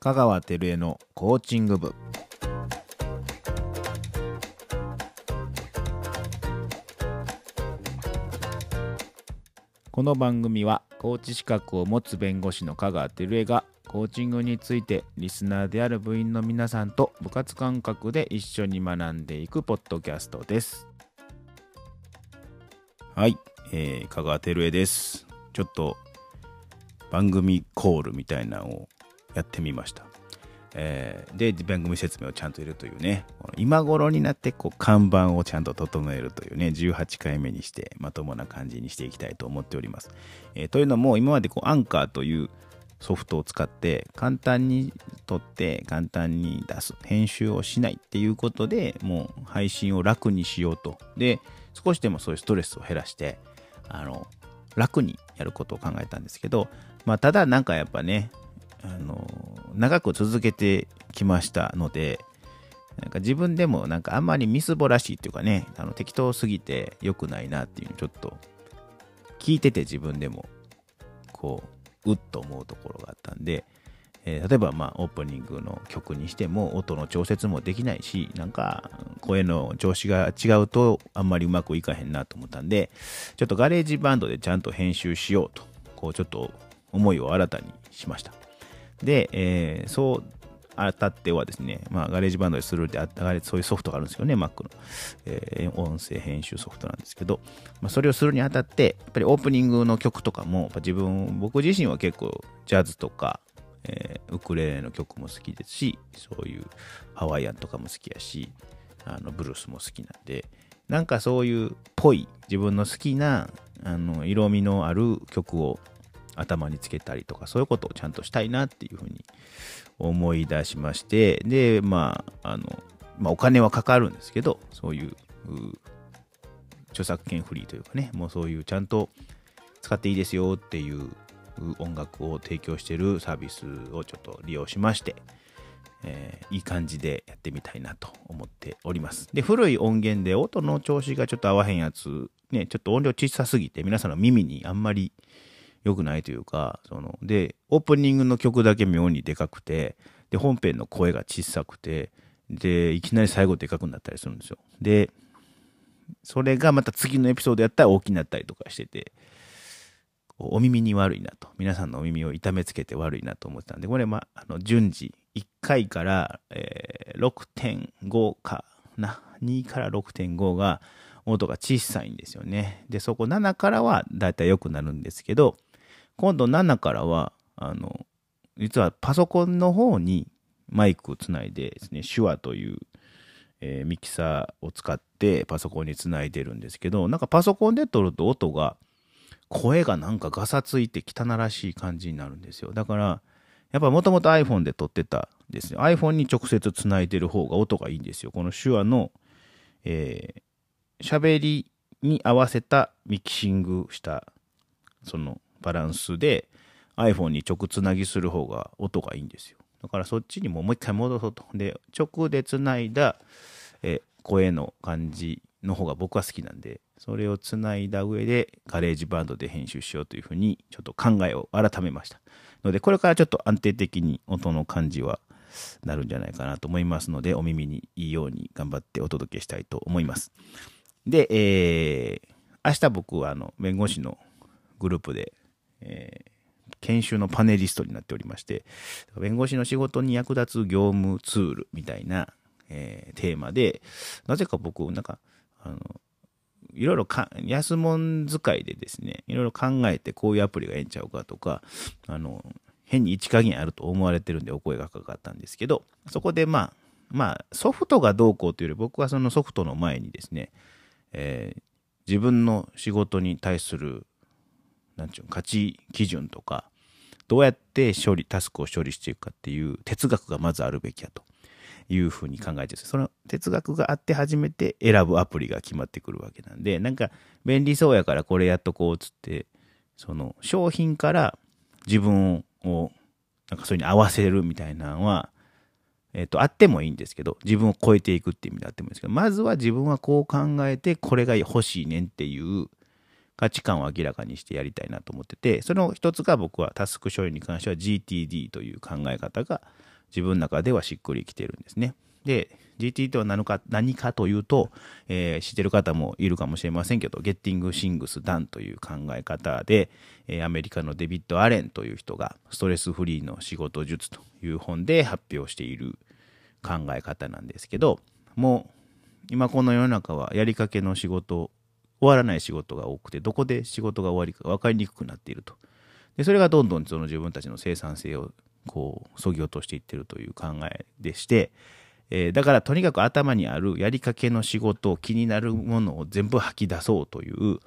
香川照江のコーチング部。この番組はコーチ資格を持つ弁護士の香川照江がコーチングについてリスナーである部員の皆さんと部活感覚で一緒に学んでいくポッドキャストです。はい、えー、香川照江です。ちょっと番組コールみたいなのをやってみました。えー、で、番組説明をちゃんと入れるというね、今頃になってこう看板をちゃんと整えるというね、18回目にしてまともな感じにしていきたいと思っております。えー、というのも、今までこうアンカーというソフトを使って簡単に撮って簡単に出す編集をしないっていうことでもう配信を楽にしようとで少しでもそういうストレスを減らしてあの楽にやることを考えたんですけどまあただなんかやっぱねあの長く続けてきましたのでなんか自分でもなんかあんまりみすぼらしいっていうかねあの適当すぎて良くないなっていうちょっと聞いてて自分でもこううっと思うところがあったんで、えー、例えばまあオープニングの曲にしても音の調節もできないしなんか声の調子が違うとあんまりうまくいかへんなと思ったんでちょっと GarageBand でちゃんと編集しようとこうちょっと思いを新たにしました。で、えー、するにあたってはですね、まあ、 GarageBand でするで、そういうソフトがあるんですよね、Mac の、えー、音声編集ソフトなんですけど、まあ、それをするにあたって、やっぱりオープニングの曲とかも、自分、僕自身は結構ジャズとか、えー、ウクレレの曲も好きですし、そういうハワイアンとかも好きやし、あのブルースも好きなんで、なんかそういうっぽい、自分の好きなあの色味のある曲を頭につけたりとか、そういうことをちゃんとしたいなっていうふうに思い出しまして、で、まあ、あの、まあ、お金はかかるんですけど、そういう著作権フリーというかね、もうそういうちゃんと使っていいですよっていう音楽を提供してるサービスをちょっと利用しまして、えー、いい感じでやってみたいなと思っております。で、古い音源で音の調子がちょっと合わへんやつ、ね、ちょっと音量小さすぎて皆さんの耳にあんまり良くないというか、その、で、オープニングの曲だけ妙にでかくて、で、本編の声が小さくて、で、いきなり最後でかくなったりするんですよ。で、それがまた次のエピソードやったら大きくなったりとかしてて、お耳に悪いなと。皆さんのお耳を痛めつけて悪いなと思ってたんで、これ、まあ、あの、順次、1回から、えー、6.5かな。2から6.5が、音が小さいんですよね。で、そこ7からはだいたい良くなるんですけど、今度7からは、あの、実はパソコンの方にマイクをつないでですね、手話という、えー、ミキサーを使ってパソコンにつないでるんですけど、なんかパソコンで撮ると音が、声がなんかガサついて汚らしい感じになるんですよ。だから、やっぱもともと iPhone で録ってたですね。iPhone に直接つないでる方が音がいいんですよ。この Shure の、えー、喋りに合わせたミキシングした、そのバランスで iPhone に直つなぎする方が音がいいんですよ。だからそっちにももう一回戻そうと。で、直でつないだえ声の感じの方が僕は好きなんで、それをつないだ上で GarageBand で編集しようというふうにちょっと考えを改めました。ので、これからちょっと安定的に音の感じはなるんじゃないかなと思いますので、お耳にいいように頑張ってお届けしたいと思います。で、えー、明日僕はあの弁護士のグループでえー、研修のパネリストになっておりまして、弁護士の仕事に役立つ業務ツールみたいな、えー、テーマで、なぜか僕、なんか、あの、いろいろか、安物使いでですね、いろいろ考えてこういうアプリがええんちゃうかとか、あの、変に位置加減あると思われてるんでお声がかかったんですけど、そこでまあ、まあ、ソフトがどうこうというより僕はそのソフトの前にですね、えー、自分の仕事に対するなんちゅう価値基準とか、どうやって処理、タスクを処理していくかっていう哲学がまずあるべきやというふうに考えてその哲学があって初めて選ぶアプリが決まってくるわけなんで、なんか便利そうやからこれやっとこうっつって、その商品から自分をなんかそれに合わせるみたいなのは、えっ、と、あってもいいんですけど、自分を超えていくっていう意味であってもいいんですけど、まずは自分はこう考えて、これが欲しいねんっていう価値観を明らかにしてやりたいなと思ってて、その一つが僕はタスク処理に関しては GTD という考え方が自分の中ではしっくりきてるんですね。で、GTD とは何か何かというと、えー、知ってる方もいるかもしれませんけど、Getting Things Done という考え方で、えー、アメリカのデビッド・アレンという人がストレスフリーの仕事術という本で発表している考え方なんですけど、もう今この世の中はやりかけの仕事終わらない仕事が多くて、どこで仕事が終わりか分かりにくくなっていると。で、それがどんどんその自分たちの生産性をこう、そぎ落としていってるという考えでして、えー、だからとにかく頭にあるやりかけの仕事、気になるものを全部吐き出そうという、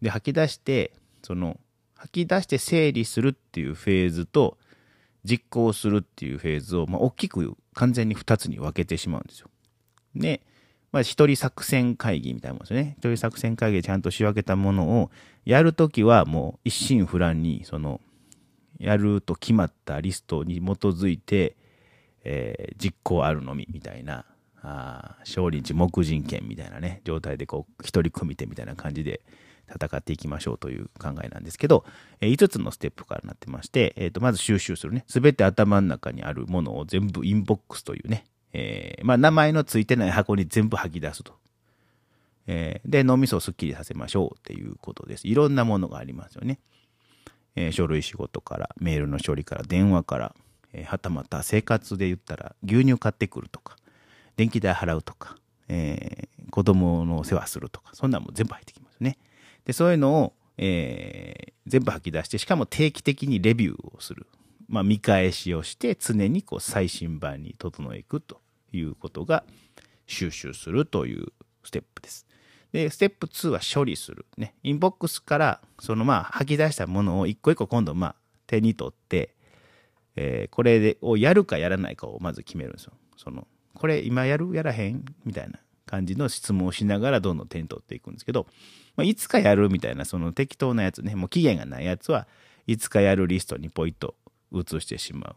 で、吐き出して、その、吐き出して整理するっていうフェーズと、実行するっていうフェーズを、まあ、大きく完全に2つに分けてしまうんですよ。で、まあ、一人作戦会議みたいなもんですよね。一人作戦会議でちゃんと仕分けたものをやるときはもう一心不乱に、その、やると決まったリストに基づいて、えー、実行あるのみみたいな、あ少林寺木人権みたいなね、状態でこう、一人組手みたいな感じで戦っていきましょうという考えなんですけど、え、5つのステップからなってまして、えー、とまず収集するね、すべて頭の中にあるものを全部インボックスというね、えー、まあ、名前のついてない箱に全部吐き出すと。えー、で、脳みそをすっきりさせましょうっていうことです。いろんなものがありますよね。えー、書類仕事から、メールの処理から、電話から、えー、はたまた生活で言ったら牛乳買ってくるとか、電気代払うとか、えー、子供の世話するとか、そんなも全部入ってきますね。で、そういうのを、えー、全部吐き出して、しかも定期的にレビューをする。まあ、見返しをして常にこう最新版に整えいくということが収集するというステップです。で、ステップ2は処理する。ね。インボックスからそのまあ吐き出したものを一個一個今度まあ手に取って、えー、これをやるかやらないかをまず決めるんですよ。その、これ今やる？やらへん？みたいな感じの質問をしながらどんどん手に取っていくんですけど、まあ、いつかやる？みたいなその適当なやつね、もう期限がないやつはいつかやるリストにポイッと移してしまう。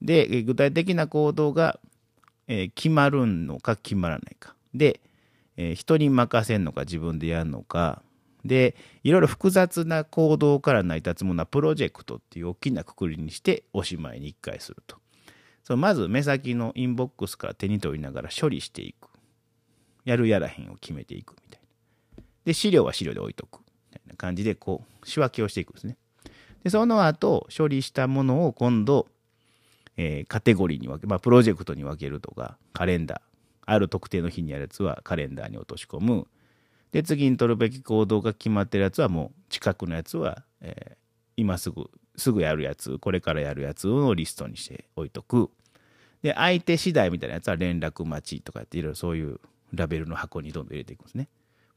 で、具体的な行動が、えー、決まるのか決まらないか。で、えー、人に任せんのか自分でやるのか。で、いろいろ複雑な行動から成り立つものはプロジェクトっていう大きなくくりにしておしまいに一回すると。そまず目先のインボックスから手に取りながら処理していく。やるやらへんを決めていくみたいな。で、資料は資料で置いとく。みたいな感じで、こう、仕分けをしていくんですね。で、その後、処理したものを今度、えー、カテゴリーに分け、まあ、プロジェクトに分けるとか、カレンダー。ある特定の日にやるやつはカレンダーに落とし込む。で、次に取るべき行動が決まってるやつはもう近くのやつは、えー、今すぐ、すぐやるやつ、これからやるやつをリストにして置いとく。で、相手次第みたいなやつは連絡待ちとかやっていろいろそういうラベルの箱にどんどん入れていくんですね。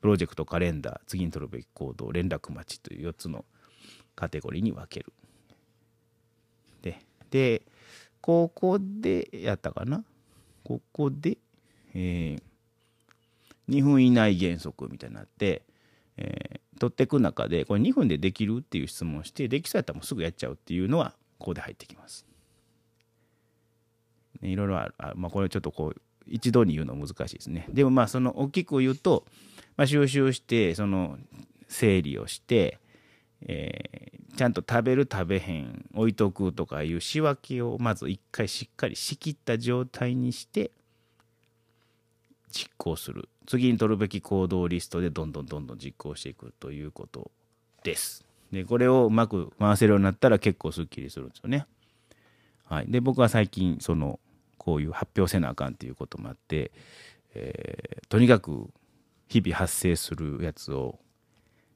プロジェクト、カレンダー、次に取るべき行動、連絡待ちという4つのカテゴリーに分ける。で、で、ここでやったかな？ここで、えー、2分以内原則みたいになって、えー、取っていく中で、これ2分でできるっていう質問をして、できそうやったらもうすぐやっちゃうっていうのは、ここで入ってきます。ね、いろいろある。あまあ、これちょっとこう、一度に言うの難しいですね。でもまあ、その大きく言うと、まあ、収集して、その整理をして、え、ちゃんと食べる食べへん置いとくとかいう仕分けをまず一回しっかり仕切った状態にして実行する。次に取るべき行動リストでどんどんどんどん実行していくということです。でこれをうまく回せるようになったら結構すっきりするんですよね。はい。で僕は最近そのこういう発表せなあかんっていうこともあって、えー、とにかく日々発生するやつを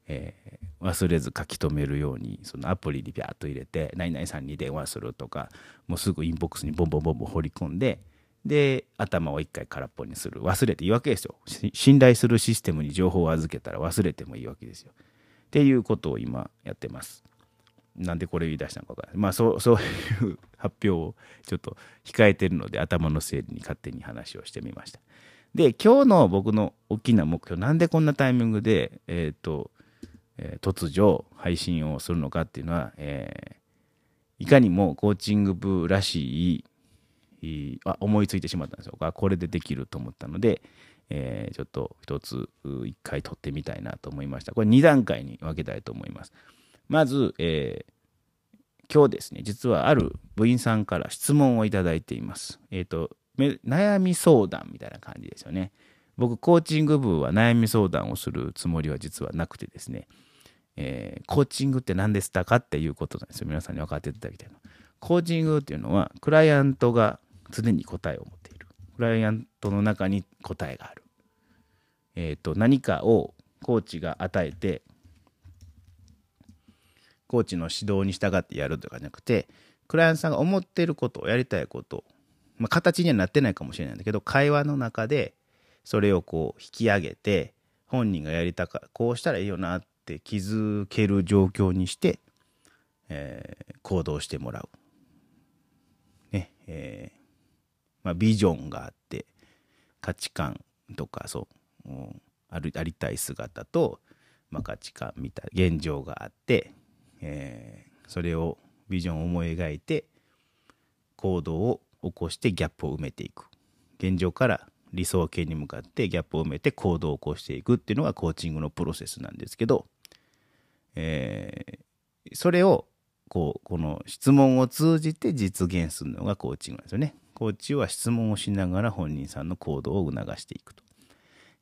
えー、忘れず書き留めるようにそのアプリにビャーッと入れて何々さんに電話するとかもうすぐインボックスにボンボンボンボン放り込んでで頭を一回空っぽにする。忘れていいわけですよ。信頼するシステムに情報を預けたら忘れてもいいわけですよ。っていうことを今やってます。なんでこれ言い出したのか分からない。まあそう そういう発表をちょっと控えてるので頭の整理に勝手に話をしてみました。で今日の僕の大きな目標なんでこんなタイミングでえっ、ー、とえー、突如配信をするのかっていうのは、えー、いかにもコーチング部らしいあ思いついてしまったんですよ。これでできると思ったので、えー、ちょっと一つ一回取ってみたいなと思いました。これ2段階に分けたいと思います。まず、え、今日ですね実はある部員さんから質問をいただいています。えっ、と悩み相談みたいな感じですよね。僕コーチング部は悩み相談をするつもりは実はなくてですね、えー、コーチングって何ですかっていうことなんですよ。皆さんに分かっていただきたいの。コーチングっていうのはクライアントが常に答えを持っている。クライアントの中に答えがある、えーと、何かをコーチが与えてコーチの指導に従ってやるとかじゃなくてクライアントさんが思っていることをやりたいことまあ、形にはなってないかもしれないんだけど会話の中でそれをこう引き上げて本人がやりたかこうしたらいいよなって気づける状況にして、えー、行動してもらう。ねえーまあ、ビジョンがあって価値観とかそう、うん、あるありたい姿と、まあ、価値観みたい現状があって、えー、それをビジョンを思い描いて行動を起こしてギャップを埋めていく現状から理想形に向かってギャップを埋めて行動を起こしていくっていうのがコーチングのプロセスなんですけど、えー、それをこうこの質問を通じて実現するのがコーチングなんですよね。コーチは質問をしながら本人さんの行動を促していくと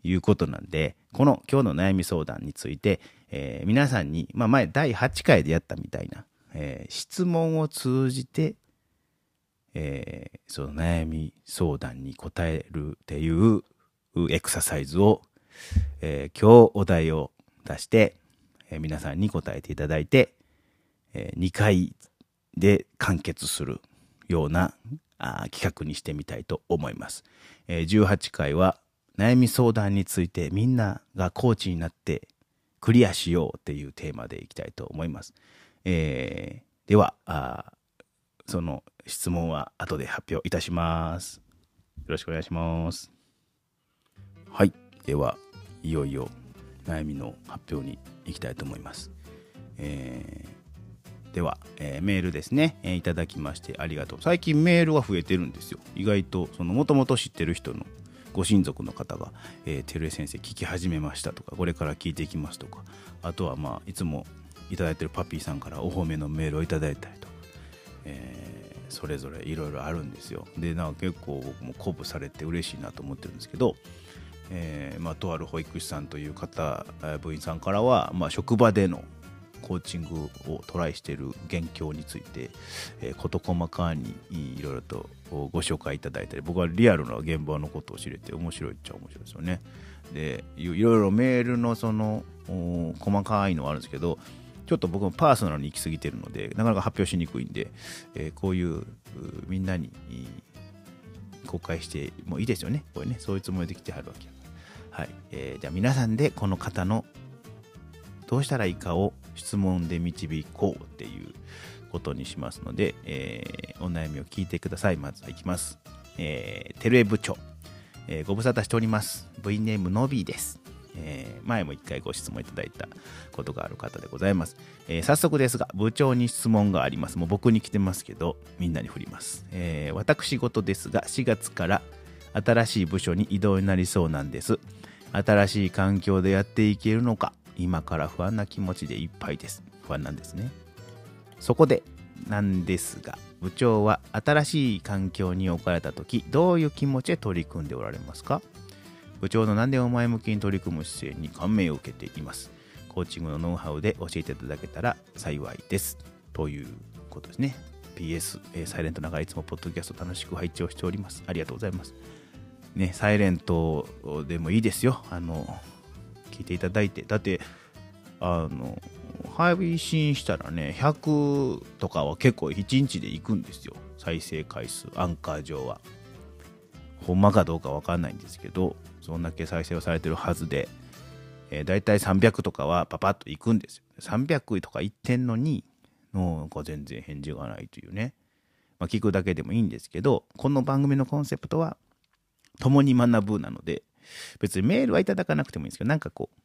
いうことなんでこの今日の悩み相談について、えー、皆さんに、まあ、前第8回でやったみたいな、えー、質問を通じてえー、その悩み相談に答えるっていうエクササイズを、え、今日お題を出して、え、皆さんに答えていただいて、え、2回で完結するようなあ企画にしてみたいと思います。え、18回は悩み相談についてみんながコーチになってクリアしようっていうテーマでいきたいと思います。えー、ではあその質問は後で発表いたします。よろしくお願いします。はい。では、いよいよ悩みの発表に行きたいと思います。えー、では、えー、メールですね、えー、いただきましてありがとう。最近メールは増えてるんですよ。意外と、その、もともと知ってる人のご親族の方が、えー、照江先生聞き始めましたとか、これから聞いていきますとか、あとはまあ、いつもいただいてるパピーさんからお褒めのメールをいただいたりとか、えー、それぞれいろいろあるんですよでなんか結構僕も鼓舞されて嬉しいなと思ってるんですけど、えーまあ、とある保育士さんという方部員さんからは、まあ、職場でのコーチングをトライしている現況について、えー、事細かにいろいろとご紹介いただいたり僕はリアルな現場のことを知れて面白いっちゃ面白いですよね。でいろいろメールのその細かいのはあるんですけどちょっと僕もパーソナルに行き過ぎてるので、なかなか発表しにくいんで、えー、こういうみんなに公開してもいいですよね。これね、そういうつもりで来てはるわけはい。えー、じゃあ皆さんでこの方のどうしたらいいかを質問で導こうっていうことにしますので、えー、お悩みを聞いてください。まずはいきます。えー、テルエ部長、えー、ご無沙汰しております。V ネームのびーです。えー、前も一回ご質問いただいたことがある方でございます、えー、早速ですが部長に質問がありますもう僕に来てますけどみんなに振ります、えー、私事ですが4月から新しい部署に異動になりそうなんです新しい環境でやっていけるのか今から不安な気持ちでいっぱいです不安なんですねそこでなんですが部長は新しい環境に置かれた時どういう気持ちで取り組んでおられますか？部長の何でも前向きに取り組む姿勢に感銘を受けています。コーチングのノウハウで教えていただけたら幸いです。ということですね。PS、えー、サイレントながらいつもポッドキャスト楽しく配置をしております。ありがとうございます。ね、サイレントでもいいですよ。あの、聞いていただいて。だって、あの、配信したらね、100とかは結構1日で行くんですよ。再生回数、アンカー上は。ほんまかどうかわかんないんですけど、そんだけ再生をされてるはずで、えー、大体300とかはパパッといくんですよ。300とか言ってんのに、なんか全然返事がないというね。まあ、聞くだけでもいいんですけど、この番組のコンセプトは、共に学ぶなので、別にメールはいただかなくてもいいんですけど、なんかこう、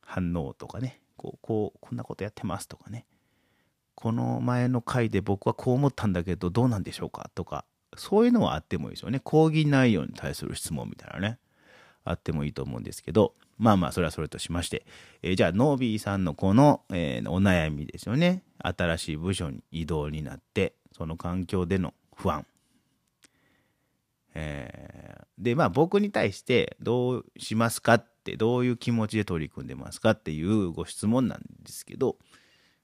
反応とかね、こう、こう、こんなことやってますとかね、この前の回で僕はこう思ったんだけど、どうなんでしょうかとか、そういうのはあってもいいですよね。講義内容に対する質問みたいなね。あってもいいと思うんですけど、まあまあ、それはそれとしまして、えー、じゃあ、ノービーさんのこの、えー、お悩みですよね。新しい部署に移動になって、その環境での不安。えー、で、まあ僕に対してどうしますかって、どういう気持ちで取り組んでますかっていうご質問なんですけど、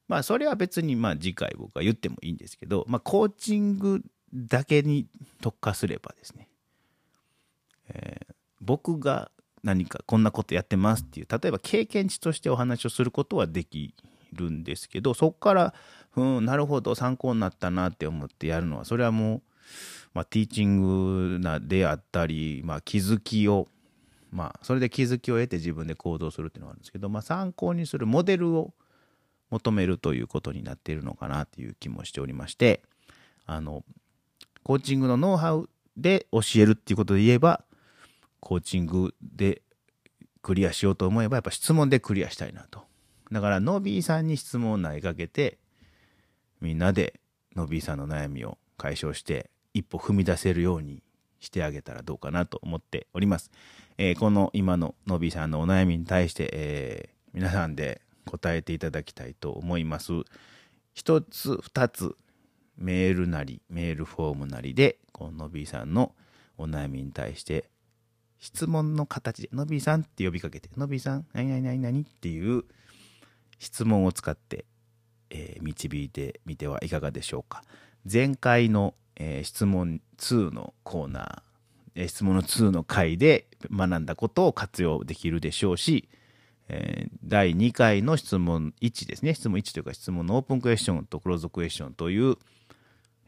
まあそれは別にまあ次回僕は言ってもいいんですけど、まあコーチングだけに特化すればですね、えー、僕が何かこんなことやってますっていう例えば経験値としてお話をすることはできるんですけどそこからうんなるほど参考になったなって思ってやるのはそれはもう、まあ、ティーチングなであったり、まあ、気づきをまあそれで気づきを得て自分で行動するっていうのがあるんですけど、まあ、参考にするモデルを求めるということになっているのかなという気もしておりましてあのコーチングのノウハウで教えるっていうことで言えばコーチングでクリアしようと思えばやっぱ質問でクリアしたいなと。だからノビーさんに質問を投げかけてみんなでノビーさんの悩みを解消して一歩踏み出せるようにしてあげたらどうかなと思っております。えー、この今のノビーさんのお悩みに対して、えー、皆さんで答えていただきたいと思います。一つ二つメールなりメールフォームなりでこのノビーさんのお悩みに対して質問の形で、のびさんって呼びかけて、のびさん、何々何々っていう質問を使って、えー、導いてみてはいかがでしょうか。前回の、えー、質問2のコーナー、えー、質問の2の回で学んだことを活用できるでしょうし、えー、第2回の質問1ですね。質問1というか質問のオープンクエスチョンとクローズクエスチョンという、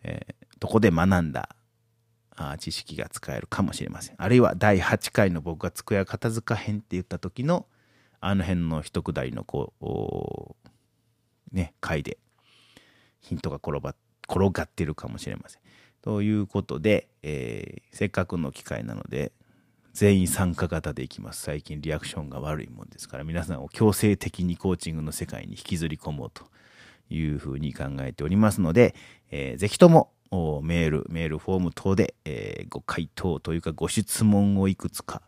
え、とこで学んだあ知識が使えるかもしれません。あるいは第8回の僕が机片付かへんって言った時のあの辺の一くだりのこう、ね、回でヒントが転がってるかもしれません。ということで、えー、せっかくの機会なので全員参加型でいきます。最近リアクションが悪いもんですから皆さんを強制的にコーチングの世界に引きずり込もうというふうに考えておりますので、えー、ぜひともメール、メールフォーム等で、えー、ご回答というかご質問をいくつか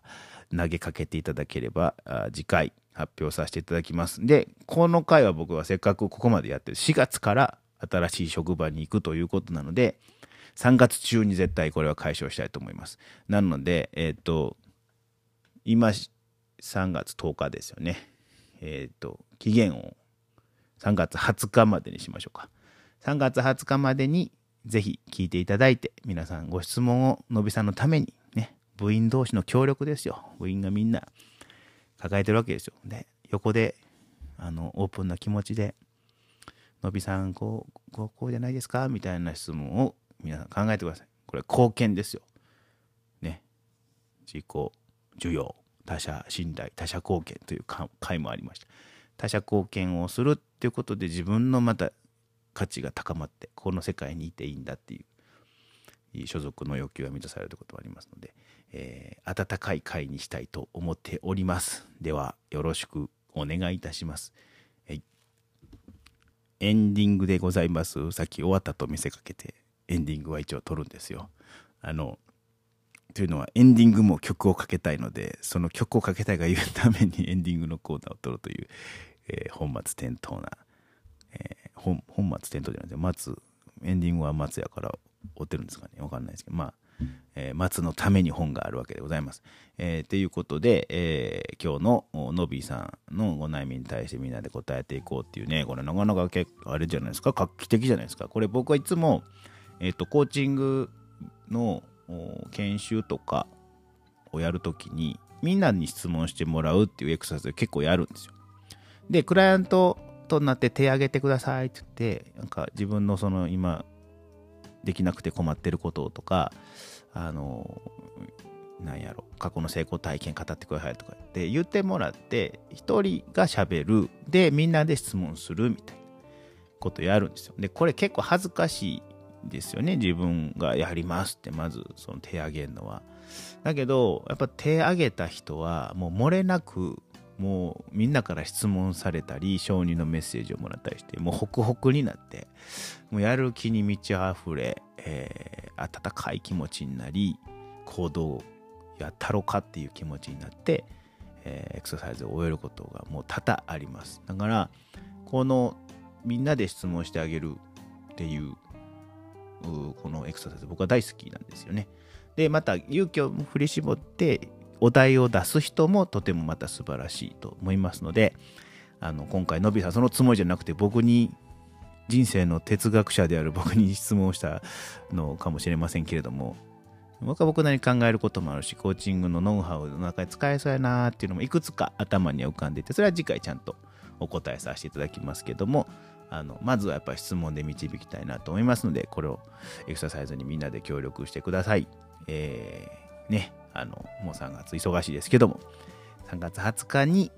投げかけていただければ、次回発表させていただきます。で、この回は僕はせっかくここまでやってる4月から新しい職場に行くということなので、3月中に絶対これは解消したいと思います。なので、えっ、ー、と、今、3月10日ですよね。えっ、ー、と、期限を3月20日までにしましょうか。3月20日までにぜひ聞いていただいて、皆さんご質問をのびさんのためにね、部員同士の協力ですよ。部員がみんな抱えてるわけですよ。で、横で、あの、オープンな気持ちで、のびさん、こう、こう、こうじゃないですか？みたいな質問を皆さん考えてください。これ貢献ですよ。ね。自己需要、他者信頼、他者貢献という回もありました。他者貢献をするっていうことで自分のまた価値が高まってこの世界にいていいんだっていう所属の欲求が満たされるということもありますので、えー、温かい会にしたいと思っておりますではよろしくお願いいたします、はい、エンディングでございますさっき終わったと見せかけてエンディングは一応撮るんですよ。あのというのはエンディングも曲をかけたいのでその曲をかけたいが言うために エンディングのコーナーを撮るという、えー、本末転倒なえー、本本末転倒じゃないです松エンディングは松やから追ってるんですかね。わかんないですけど。まあ、えー、松のために本があるわけでございます。えー、ということで、えー、今日ののびーさんのお悩みに対してみんなで答えていこうっていうねこれなかなか結構あれじゃないですか。画期的じゃないですか。これ僕はいつも、えーと、コーチングの研修とかをやるときにみんなに質問してもらうっていうエクササイズ結構やるんですよ。でクライアントとなって手挙げてくださいって言ってなんか自分のその今できなくて困ってることとかあのなんやろ過去の成功体験語ってくださいとかって言ってもらって一人がしゃべるでみんなで質問するみたいなことやるんですよでこれ結構恥ずかしいですよね。自分がやりますってまずその手挙げるのは。だけどやっぱ手挙げた人はもう漏れなくもうみんなから質問されたり承認のメッセージをもらったりしてもうホクホクになってもうやる気に満ち溢れ、えー、温かい気持ちになり行動やったろかっていう気持ちになって、えー、エクササイズを終えることがもう多々あります。だからこのみんなで質問してあげるっていうこのエクササイズ僕は大好きなんですよね。でまた勇気を振り絞ってお題を出す人もとてもまた素晴らしいと思いますのであの今回のびさんそのつもりじゃなくて僕に人生の哲学者である僕に質問したのかもしれませんけれども僕は僕なりに考えることもあるしコーチングのノウハウの中で使えそうやなっていうのもいくつか頭に浮かんでてそれは次回ちゃんとお答えさせていただきますけどもあのまずはやっぱり質問で導きたいなと思いますのでこれをエクササイズにみんなで協力してください。えー、ねあのもう3月忙しいですけども3月20日に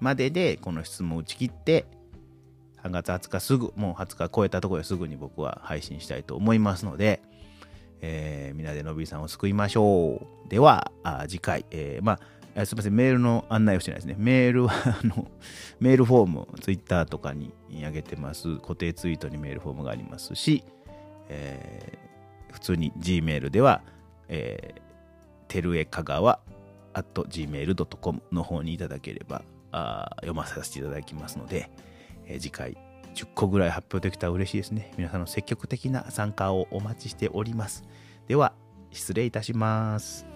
まででこの質問を打ち切って3月20日すぐもう20日超えたところですぐに僕は配信したいと思いますので、えー、みんなでのびさんを救いましょうでは次回、えー、まあすみません、メールの案内をしてないですね。メールは、あの、メールフォーム、ツイッターとかに上げてます。固定ツイートにメールフォームがありますし、えー、普通に Gmail では、えー、てるえかがわ at gmail.com の方にいただければあ読ませさせていただきますので、えー、次回10個ぐらい発表できたら嬉しいですね。皆さんの積極的な参加をお待ちしております。では、失礼いたします。